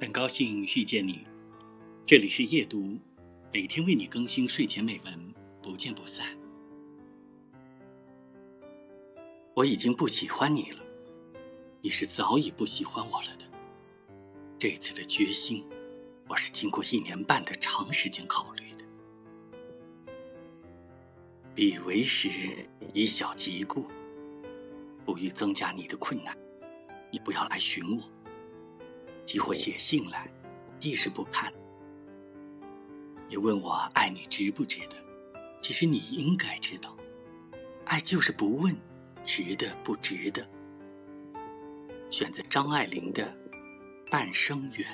很高兴遇见你，这里是夜读，每天为你更新睡前美文，不见不散。我已经不喜欢你了，你是早已不喜欢我了的。这次的决心，我是经过一年半的长时间考虑的。彼为时，以小及故，不欲增加你的困难。你不要来寻我，几乎写信来，亦是不看。你问我爱你值不值得？其实你应该知道，爱就是不问值得不值得。选择张爱玲的《半生缘》。